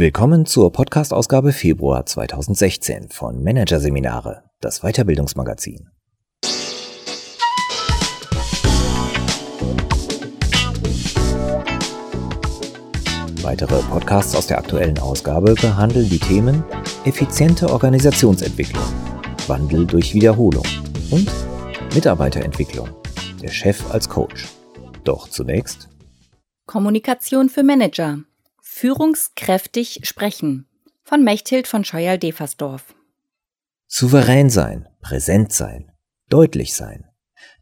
Willkommen zur Podcast-Ausgabe Februar 2016 von Managerseminare, das Weiterbildungsmagazin. Weitere Podcasts aus der aktuellen Ausgabe behandeln die Themen effiziente Organisationsentwicklung, Wandel durch Wiederholung und Mitarbeiterentwicklung, der Chef als Coach. Doch zunächst Kommunikation für Manager. Führungskräftig sprechen. Von Mechthild von Scheuerl-Deversdorf. Souverän sein, präsent sein, deutlich sein.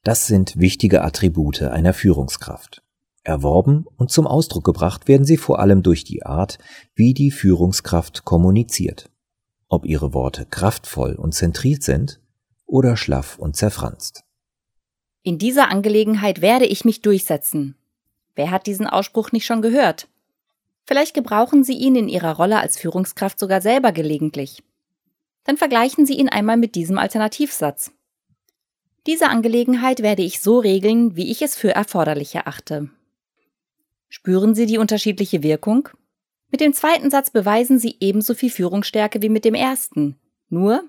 Das sind wichtige Attribute einer Führungskraft. Erworben und zum Ausdruck gebracht werden sie vor allem durch die Art, wie die Führungskraft kommuniziert. Ob ihre Worte kraftvoll und zentriert sind oder schlaff und zerfranst. In dieser Angelegenheit werde ich mich durchsetzen. Wer hat diesen Ausspruch nicht schon gehört? Vielleicht gebrauchen Sie ihn in Ihrer Rolle als Führungskraft sogar selber gelegentlich. Dann vergleichen Sie ihn einmal mit diesem Alternativsatz. Diese Angelegenheit werde ich so regeln, wie ich es für erforderlich erachte. Spüren Sie die unterschiedliche Wirkung? Mit dem zweiten Satz beweisen Sie ebenso viel Führungsstärke wie mit dem ersten, nur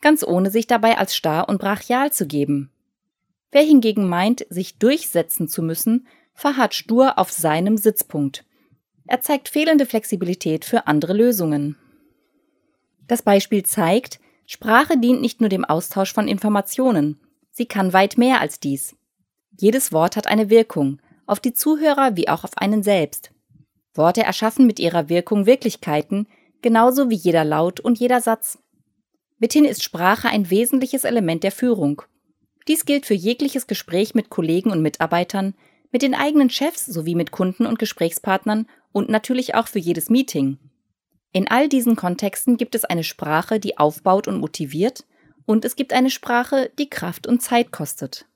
ganz ohne sich dabei als starr und brachial zu geben. Wer hingegen meint, sich durchsetzen zu müssen, verharrt stur auf seinem Sitzpunkt. Er zeigt fehlende Flexibilität für andere Lösungen. Das Beispiel zeigt, Sprache dient nicht nur dem Austausch von Informationen, sie kann weit mehr als dies. Jedes Wort hat eine Wirkung, auf die Zuhörer wie auch auf einen selbst. Worte erschaffen mit ihrer Wirkung Wirklichkeiten, genauso wie jeder Laut und jeder Satz. Mithin ist Sprache ein wesentliches Element der Führung. Dies gilt für jegliches Gespräch mit Kollegen und Mitarbeitern, mit den eigenen Chefs sowie mit Kunden und Gesprächspartnern und natürlich auch für jedes Meeting. In all diesen Kontexten gibt es eine Sprache, die aufbaut und motiviert, und es gibt eine Sprache, die Kraft und Zeit kostet.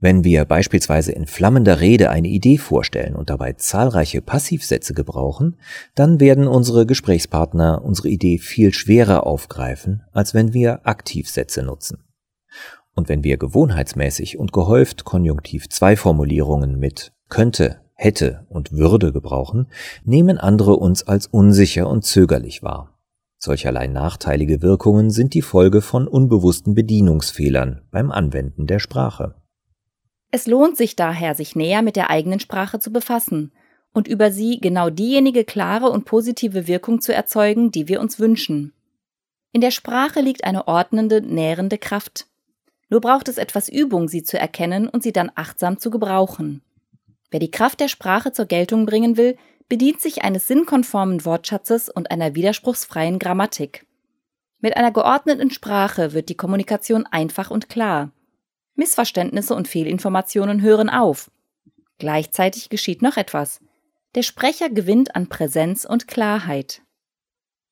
Wenn wir beispielsweise in flammender Rede eine Idee vorstellen und dabei zahlreiche Passivsätze gebrauchen, dann werden unsere Gesprächspartner unsere Idee viel schwerer aufgreifen, als wenn wir Aktivsätze nutzen. Und wenn wir gewohnheitsmäßig und gehäuft Konjunktiv 2 Formulierungen mit könnte, hätte und würde gebrauchen, nehmen andere uns als unsicher und zögerlich wahr. Solcherlei nachteilige Wirkungen sind die Folge von unbewussten Bedienungsfehlern beim Anwenden der Sprache. Es lohnt sich daher, sich näher mit der eigenen Sprache zu befassen und über sie genau diejenige klare und positive Wirkung zu erzeugen, die wir uns wünschen. In der Sprache liegt eine ordnende, nährende Kraft. Nur braucht es etwas Übung, sie zu erkennen und sie dann achtsam zu gebrauchen. Wer die Kraft der Sprache zur Geltung bringen will, bedient sich eines sinnkonformen Wortschatzes und einer widerspruchsfreien Grammatik. Mit einer geordneten Sprache wird die Kommunikation einfach und klar. Missverständnisse und Fehlinformationen hören auf. Gleichzeitig geschieht noch etwas. Der Sprecher gewinnt an Präsenz und Klarheit.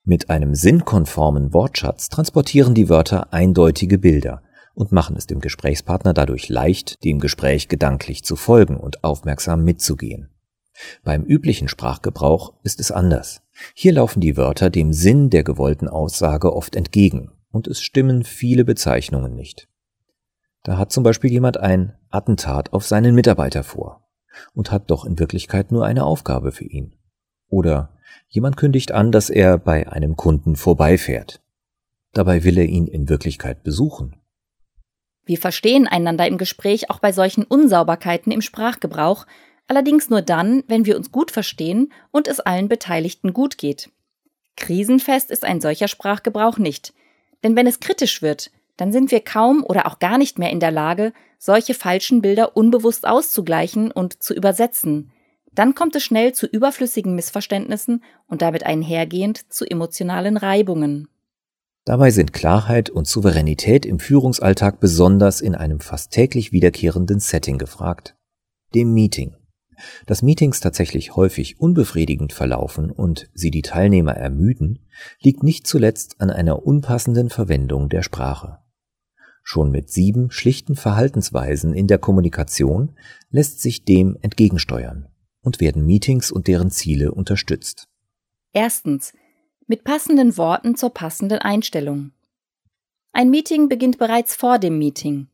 Mit einem sinnkonformen Wortschatz transportieren die Wörter eindeutige Bilder und machen es dem Gesprächspartner dadurch leicht, dem Gespräch gedanklich zu folgen und aufmerksam mitzugehen. Beim üblichen Sprachgebrauch ist es anders. Hier laufen die Wörter dem Sinn der gewollten Aussage oft entgegen und es stimmen viele Bezeichnungen nicht. Da hat zum Beispiel jemand ein Attentat auf seinen Mitarbeiter vor und hat doch in Wirklichkeit nur eine Aufgabe für ihn. Oder jemand kündigt an, dass er bei einem Kunden vorbeifährt. Dabei will er ihn in Wirklichkeit besuchen. Wir verstehen einander im Gespräch auch bei solchen Unsauberkeiten im Sprachgebrauch, allerdings nur dann, wenn wir uns gut verstehen und es allen Beteiligten gut geht. Krisenfest ist ein solcher Sprachgebrauch nicht, denn wenn es kritisch wird, dann sind wir kaum oder auch gar nicht mehr in der Lage, solche falschen Bilder unbewusst auszugleichen und zu übersetzen. Dann kommt es schnell zu überflüssigen Missverständnissen und damit einhergehend zu emotionalen Reibungen. Dabei sind Klarheit und Souveränität im Führungsalltag besonders in einem fast täglich wiederkehrenden Setting gefragt, dem Meeting. Dass Meetings tatsächlich häufig unbefriedigend verlaufen und sie die Teilnehmer ermüden, liegt nicht zuletzt an einer unpassenden Verwendung der Sprache. Schon mit sieben schlichten Verhaltensweisen in der Kommunikation lässt sich dem entgegensteuern und werden Meetings und deren Ziele unterstützt. Erstens. Mit passenden Worten zur passenden Einstellung. Ein Meeting beginnt bereits vor dem Meeting.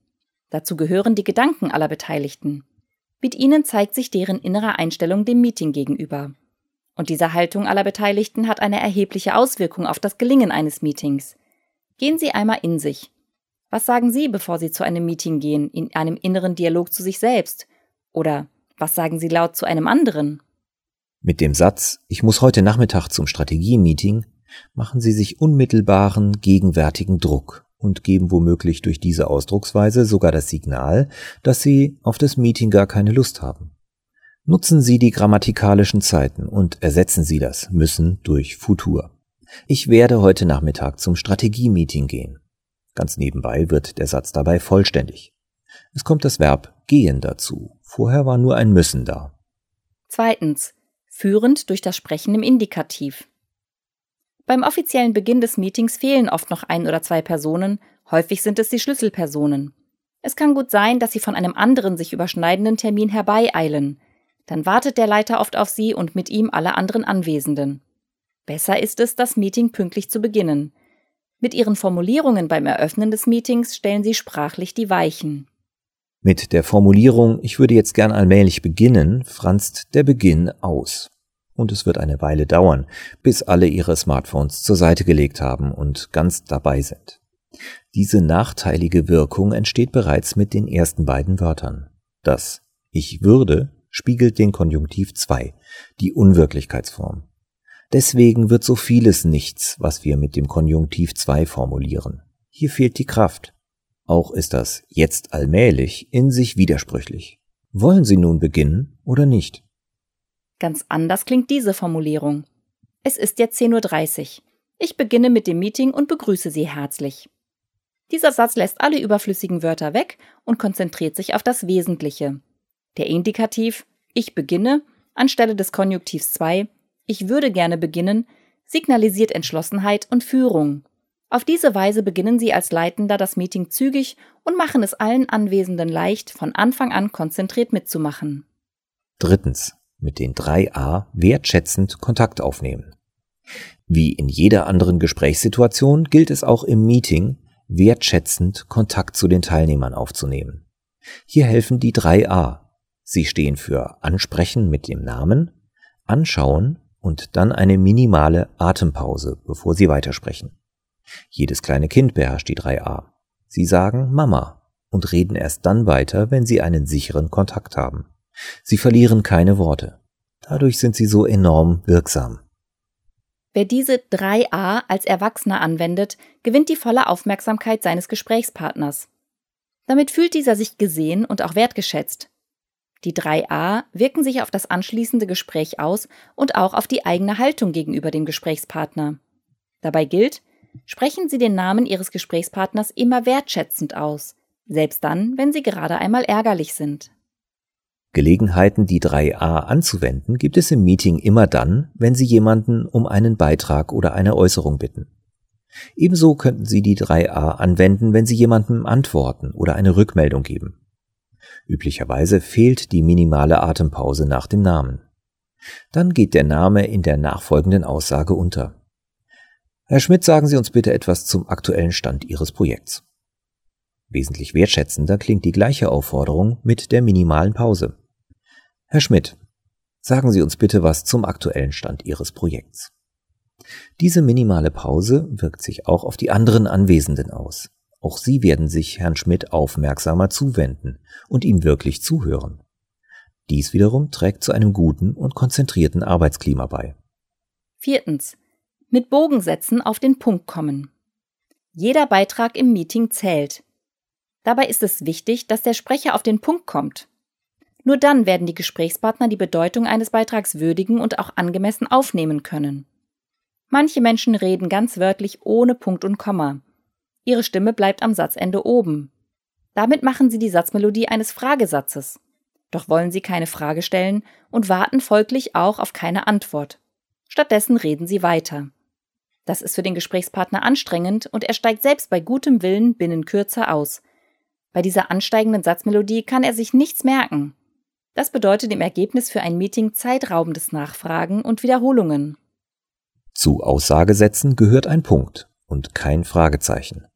Dazu gehören die Gedanken aller Beteiligten. Mit ihnen zeigt sich deren innere Einstellung dem Meeting gegenüber. Und diese Haltung aller Beteiligten hat eine erhebliche Auswirkung auf das Gelingen eines Meetings. Gehen Sie einmal in sich. Was sagen Sie, bevor Sie zu einem Meeting gehen, in einem inneren Dialog zu sich selbst? Oder was sagen Sie laut zu einem anderen? Mit dem Satz, ich muss heute Nachmittag zum Strategie-Meeting, machen Sie sich unmittelbaren gegenwärtigen Druck und geben womöglich durch diese Ausdrucksweise sogar das Signal, dass Sie auf das Meeting gar keine Lust haben. Nutzen Sie die grammatikalischen Zeiten und ersetzen Sie das müssen durch Futur. Ich werde heute Nachmittag zum Strategie-Meeting gehen. Ganz nebenbei wird der Satz dabei vollständig. Es kommt das Verb gehen dazu. Vorher war nur ein müssen da. Zweitens. Führend durch das Sprechen im Indikativ. Beim offiziellen Beginn des Meetings fehlen oft noch ein oder zwei Personen, häufig sind es die Schlüsselpersonen. Es kann gut sein, dass sie von einem anderen sich überschneidenden Termin herbeieilen, dann wartet der Leiter oft auf Sie und mit ihm alle anderen Anwesenden. Besser ist es, das Meeting pünktlich zu beginnen. Mit Ihren Formulierungen beim Eröffnen des Meetings stellen Sie sprachlich die Weichen. Mit der Formulierung Ich würde jetzt gern allmählich beginnen, franzt der Beginn aus. Und es wird eine Weile dauern, bis alle ihre Smartphones zur Seite gelegt haben und ganz dabei sind. Diese nachteilige Wirkung entsteht bereits mit den ersten beiden Wörtern. Das Ich würde spiegelt den Konjunktiv 2, die Unwirklichkeitsform. Deswegen wird so vieles nichts, was wir mit dem Konjunktiv 2 formulieren. Hier fehlt die Kraft. Auch ist das jetzt allmählich in sich widersprüchlich. Wollen Sie nun beginnen oder nicht? Ganz anders klingt diese Formulierung. Es ist jetzt 10.30 Uhr. Ich beginne mit dem Meeting und begrüße Sie herzlich. Dieser Satz lässt alle überflüssigen Wörter weg und konzentriert sich auf das Wesentliche. Der Indikativ ich beginne anstelle des Konjunktivs 2 ich würde gerne beginnen signalisiert Entschlossenheit und Führung. Auf diese Weise beginnen Sie als Leitender das Meeting zügig und machen es allen Anwesenden leicht, von Anfang an konzentriert mitzumachen. Drittens. Mit den drei A wertschätzend Kontakt aufnehmen. Wie in jeder anderen Gesprächssituation gilt es auch im Meeting, wertschätzend Kontakt zu den Teilnehmern aufzunehmen. Hier helfen die drei A Sie stehen für Ansprechen mit dem Namen, Anschauen und dann eine minimale Atempause, bevor Sie weitersprechen. Jedes kleine Kind beherrscht die 3a. Sie sagen Mama und reden erst dann weiter, wenn Sie einen sicheren Kontakt haben. Sie verlieren keine Worte. Dadurch sind sie so enorm wirksam. Wer diese 3a als Erwachsener anwendet, gewinnt die volle Aufmerksamkeit seines Gesprächspartners. Damit fühlt dieser sich gesehen und auch wertgeschätzt. Die 3a wirken sich auf das anschließende Gespräch aus und auch auf die eigene Haltung gegenüber dem Gesprächspartner. Dabei gilt, sprechen Sie den Namen Ihres Gesprächspartners immer wertschätzend aus, selbst dann, wenn Sie gerade einmal ärgerlich sind. Gelegenheiten, die 3a anzuwenden, gibt es im Meeting immer dann, wenn Sie jemanden um einen Beitrag oder eine Äußerung bitten. Ebenso könnten Sie die 3a anwenden, wenn Sie jemandem antworten oder eine Rückmeldung geben. Üblicherweise fehlt die minimale Atempause nach dem Namen. Dann geht der Name in der nachfolgenden Aussage unter. Herr Schmidt, sagen Sie uns bitte etwas zum aktuellen Stand Ihres Projekts. Wesentlich wertschätzender klingt die gleiche Aufforderung mit der minimalen Pause. Herr Schmidt, sagen Sie uns bitte was zum aktuellen Stand Ihres Projekts. Diese minimale Pause wirkt sich auch auf die anderen Anwesenden aus. Auch sie werden sich Herrn Schmidt aufmerksamer zuwenden und ihm wirklich zuhören. Dies wiederum trägt zu einem guten und konzentrierten Arbeitsklima bei. Viertens. Mit Bogensätzen auf den Punkt kommen. Jeder Beitrag im Meeting zählt. Dabei ist es wichtig, dass der Sprecher auf den Punkt kommt. Nur dann werden die Gesprächspartner die Bedeutung eines Beitrags würdigen und auch angemessen aufnehmen können. Manche Menschen reden ganz wörtlich ohne Punkt und Komma. Ihre Stimme bleibt am Satzende oben. Damit machen Sie die Satzmelodie eines Fragesatzes. Doch wollen Sie keine Frage stellen und warten folglich auch auf keine Antwort. Stattdessen reden Sie weiter. Das ist für den Gesprächspartner anstrengend und er steigt selbst bei gutem Willen binnen kürzer aus. Bei dieser ansteigenden Satzmelodie kann er sich nichts merken. Das bedeutet im Ergebnis für ein Meeting zeitraubendes Nachfragen und Wiederholungen. Zu Aussagesätzen gehört ein Punkt und kein Fragezeichen.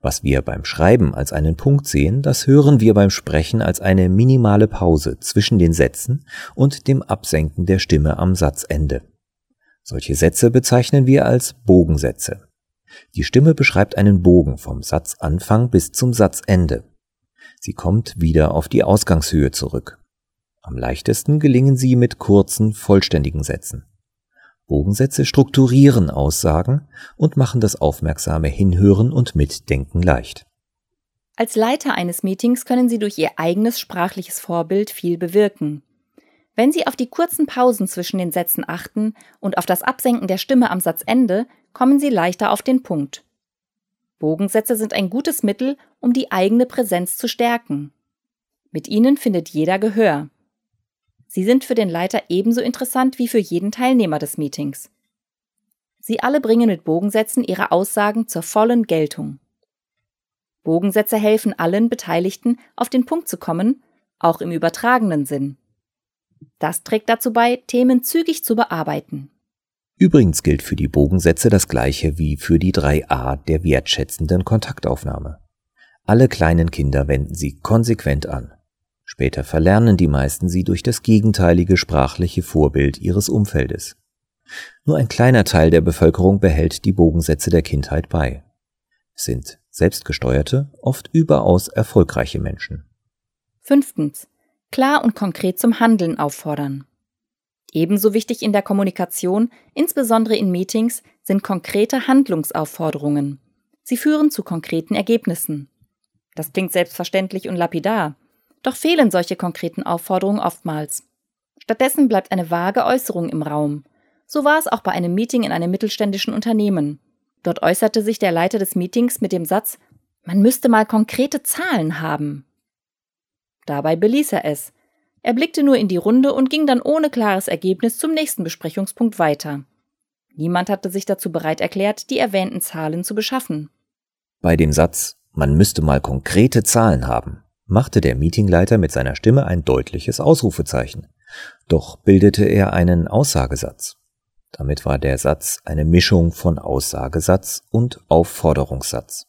Was wir beim Schreiben als einen Punkt sehen, das hören wir beim Sprechen als eine minimale Pause zwischen den Sätzen und dem Absenken der Stimme am Satzende. Solche Sätze bezeichnen wir als Bogensätze. Die Stimme beschreibt einen Bogen vom Satzanfang bis zum Satzende. Sie kommt wieder auf die Ausgangshöhe zurück. Am leichtesten gelingen sie mit kurzen, vollständigen Sätzen. Bogensätze strukturieren Aussagen und machen das aufmerksame Hinhören und Mitdenken leicht. Als Leiter eines Meetings können Sie durch Ihr eigenes sprachliches Vorbild viel bewirken. Wenn Sie auf die kurzen Pausen zwischen den Sätzen achten und auf das Absenken der Stimme am Satzende, kommen Sie leichter auf den Punkt. Bogensätze sind ein gutes Mittel, um die eigene Präsenz zu stärken. Mit ihnen findet jeder Gehör. Sie sind für den Leiter ebenso interessant wie für jeden Teilnehmer des Meetings. Sie alle bringen mit Bogensätzen ihre Aussagen zur vollen Geltung. Bogensätze helfen allen Beteiligten, auf den Punkt zu kommen, auch im übertragenen Sinn. Das trägt dazu bei, Themen zügig zu bearbeiten. Übrigens gilt für die Bogensätze das gleiche wie für die 3a der wertschätzenden Kontaktaufnahme. Alle kleinen Kinder wenden sie konsequent an. Später verlernen die meisten sie durch das gegenteilige sprachliche Vorbild ihres Umfeldes. Nur ein kleiner Teil der Bevölkerung behält die Bogensätze der Kindheit bei. Es sind selbstgesteuerte, oft überaus erfolgreiche Menschen. Fünftens. Klar und konkret zum Handeln auffordern. Ebenso wichtig in der Kommunikation, insbesondere in Meetings, sind konkrete Handlungsaufforderungen. Sie führen zu konkreten Ergebnissen. Das klingt selbstverständlich und lapidar, doch fehlen solche konkreten Aufforderungen oftmals. Stattdessen bleibt eine vage Äußerung im Raum. So war es auch bei einem Meeting in einem mittelständischen Unternehmen. Dort äußerte sich der Leiter des Meetings mit dem Satz, man müsste mal konkrete Zahlen haben. Dabei beließ er es. Er blickte nur in die Runde und ging dann ohne klares Ergebnis zum nächsten Besprechungspunkt weiter. Niemand hatte sich dazu bereit erklärt, die erwähnten Zahlen zu beschaffen. Bei dem Satz, man müsste mal konkrete Zahlen haben, machte der Meetingleiter mit seiner Stimme ein deutliches Ausrufezeichen. Doch bildete er einen Aussagesatz. Damit war der Satz eine Mischung von Aussagesatz und Aufforderungssatz.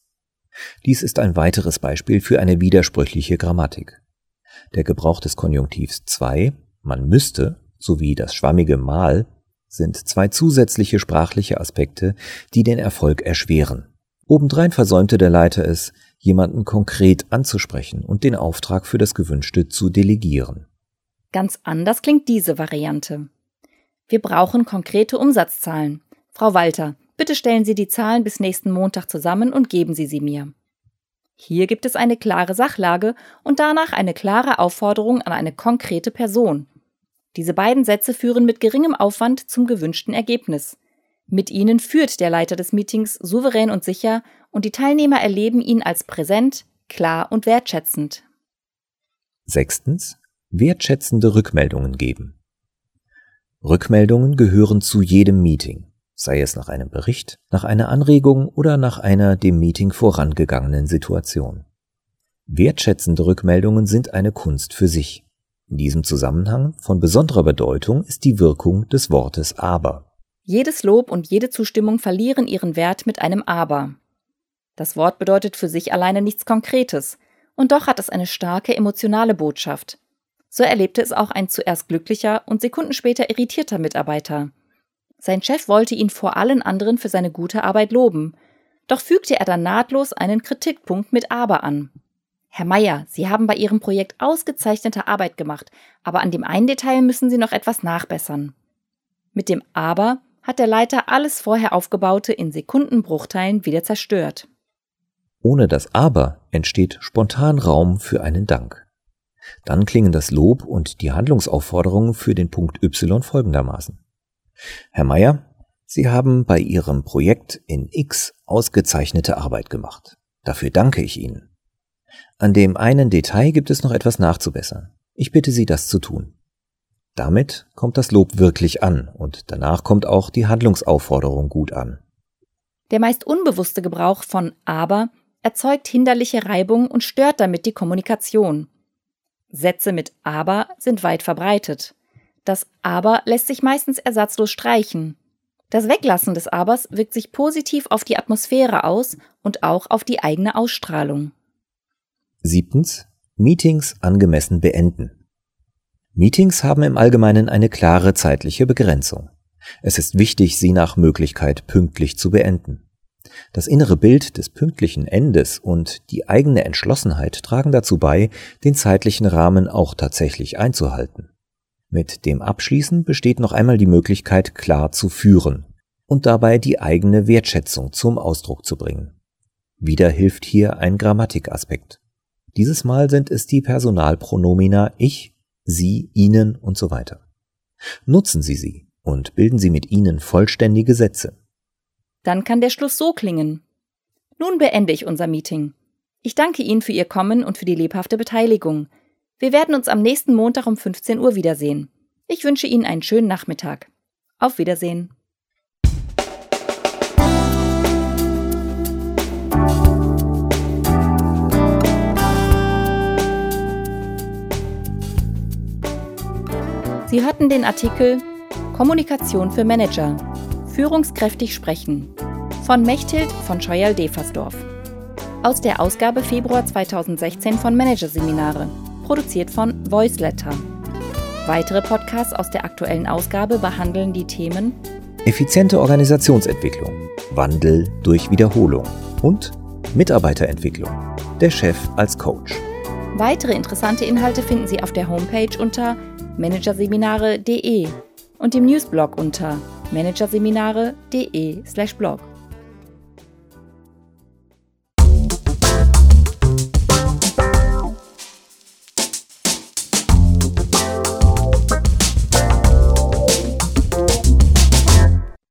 Dies ist ein weiteres Beispiel für eine widersprüchliche Grammatik. Der Gebrauch des Konjunktivs 2, man müsste, sowie das schwammige mal sind zwei zusätzliche sprachliche Aspekte, die den Erfolg erschweren. Obendrein versäumte der Leiter es, jemanden konkret anzusprechen und den Auftrag für das Gewünschte zu delegieren. Ganz anders klingt diese Variante. Wir brauchen konkrete Umsatzzahlen. Frau Walter, bitte stellen Sie die Zahlen bis nächsten Montag zusammen und geben Sie sie mir. Hier gibt es eine klare Sachlage und danach eine klare Aufforderung an eine konkrete Person. Diese beiden Sätze führen mit geringem Aufwand zum gewünschten Ergebnis. Mit ihnen führt der Leiter des Meetings souverän und sicher und die Teilnehmer erleben ihn als präsent, klar und wertschätzend. Sechstens. Wertschätzende Rückmeldungen geben. Rückmeldungen gehören zu jedem Meeting, sei es nach einem Bericht, nach einer Anregung oder nach einer dem Meeting vorangegangenen Situation. Wertschätzende Rückmeldungen sind eine Kunst für sich. In diesem Zusammenhang von besonderer Bedeutung ist die Wirkung des Wortes aber. Jedes Lob und jede Zustimmung verlieren ihren Wert mit einem Aber. Das Wort bedeutet für sich alleine nichts Konkretes, und doch hat es eine starke emotionale Botschaft. So erlebte es auch ein zuerst glücklicher und Sekunden später irritierter Mitarbeiter. Sein Chef wollte ihn vor allen anderen für seine gute Arbeit loben, doch fügte er dann nahtlos einen Kritikpunkt mit Aber an. Herr Meier, Sie haben bei Ihrem Projekt ausgezeichnete Arbeit gemacht, aber an dem einen Detail müssen Sie noch etwas nachbessern. Mit dem Aber hat der Leiter alles vorher Aufgebaute in Sekundenbruchteilen wieder zerstört. Ohne das Aber entsteht spontan Raum für einen Dank. Dann klingen das Lob und die Handlungsaufforderungen für den Punkt Y folgendermaßen. Herr Meier, Sie haben bei Ihrem Projekt in X ausgezeichnete Arbeit gemacht. Dafür danke ich Ihnen. An dem einen Detail gibt es noch etwas nachzubessern. Ich bitte Sie, das zu tun. Damit kommt das Lob wirklich an und danach kommt auch die Handlungsaufforderung gut an. Der meist unbewusste Gebrauch von aber erzeugt hinderliche Reibung und stört damit die Kommunikation. Sätze mit aber sind weit verbreitet. Das aber lässt sich meistens ersatzlos streichen. Das Weglassen des Abers wirkt sich positiv auf die Atmosphäre aus und auch auf die eigene Ausstrahlung. Siebtens. Meetings angemessen beenden. Meetings haben im Allgemeinen eine klare zeitliche Begrenzung. Es ist wichtig, sie nach Möglichkeit pünktlich zu beenden. Das innere Bild des pünktlichen Endes und die eigene Entschlossenheit tragen dazu bei, den zeitlichen Rahmen auch tatsächlich einzuhalten. Mit dem Abschließen besteht noch einmal die Möglichkeit, klar zu führen und dabei die eigene Wertschätzung zum Ausdruck zu bringen. Wieder hilft hier ein Grammatikaspekt. Dieses Mal sind es die Personalpronomina ich, sie, ihnen und so weiter. Nutzen Sie sie und bilden Sie mit ihnen vollständige Sätze. Dann kann der Schluss so klingen. Nun beende ich unser Meeting. Ich danke Ihnen für Ihr Kommen und für die lebhafte Beteiligung. Wir werden uns am nächsten Montag um 15 Uhr wiedersehen. Ich wünsche Ihnen einen schönen Nachmittag. Auf Wiedersehen. Sie hörten den Artikel Kommunikation für Manager. Führungskräftig sprechen von Mechthild von Scheuerl-Defersdorf. Aus der Ausgabe Februar 2016 von Managerseminare, produziert von Voiceletter. Weitere Podcasts aus der aktuellen Ausgabe behandeln die Themen Effiziente Organisationsentwicklung, Wandel durch Wiederholung und Mitarbeiterentwicklung, der Chef als Coach. Weitere interessante Inhalte finden Sie auf der Homepage unter managerseminare.de und im Newsblog unter managerseminare.de/blog.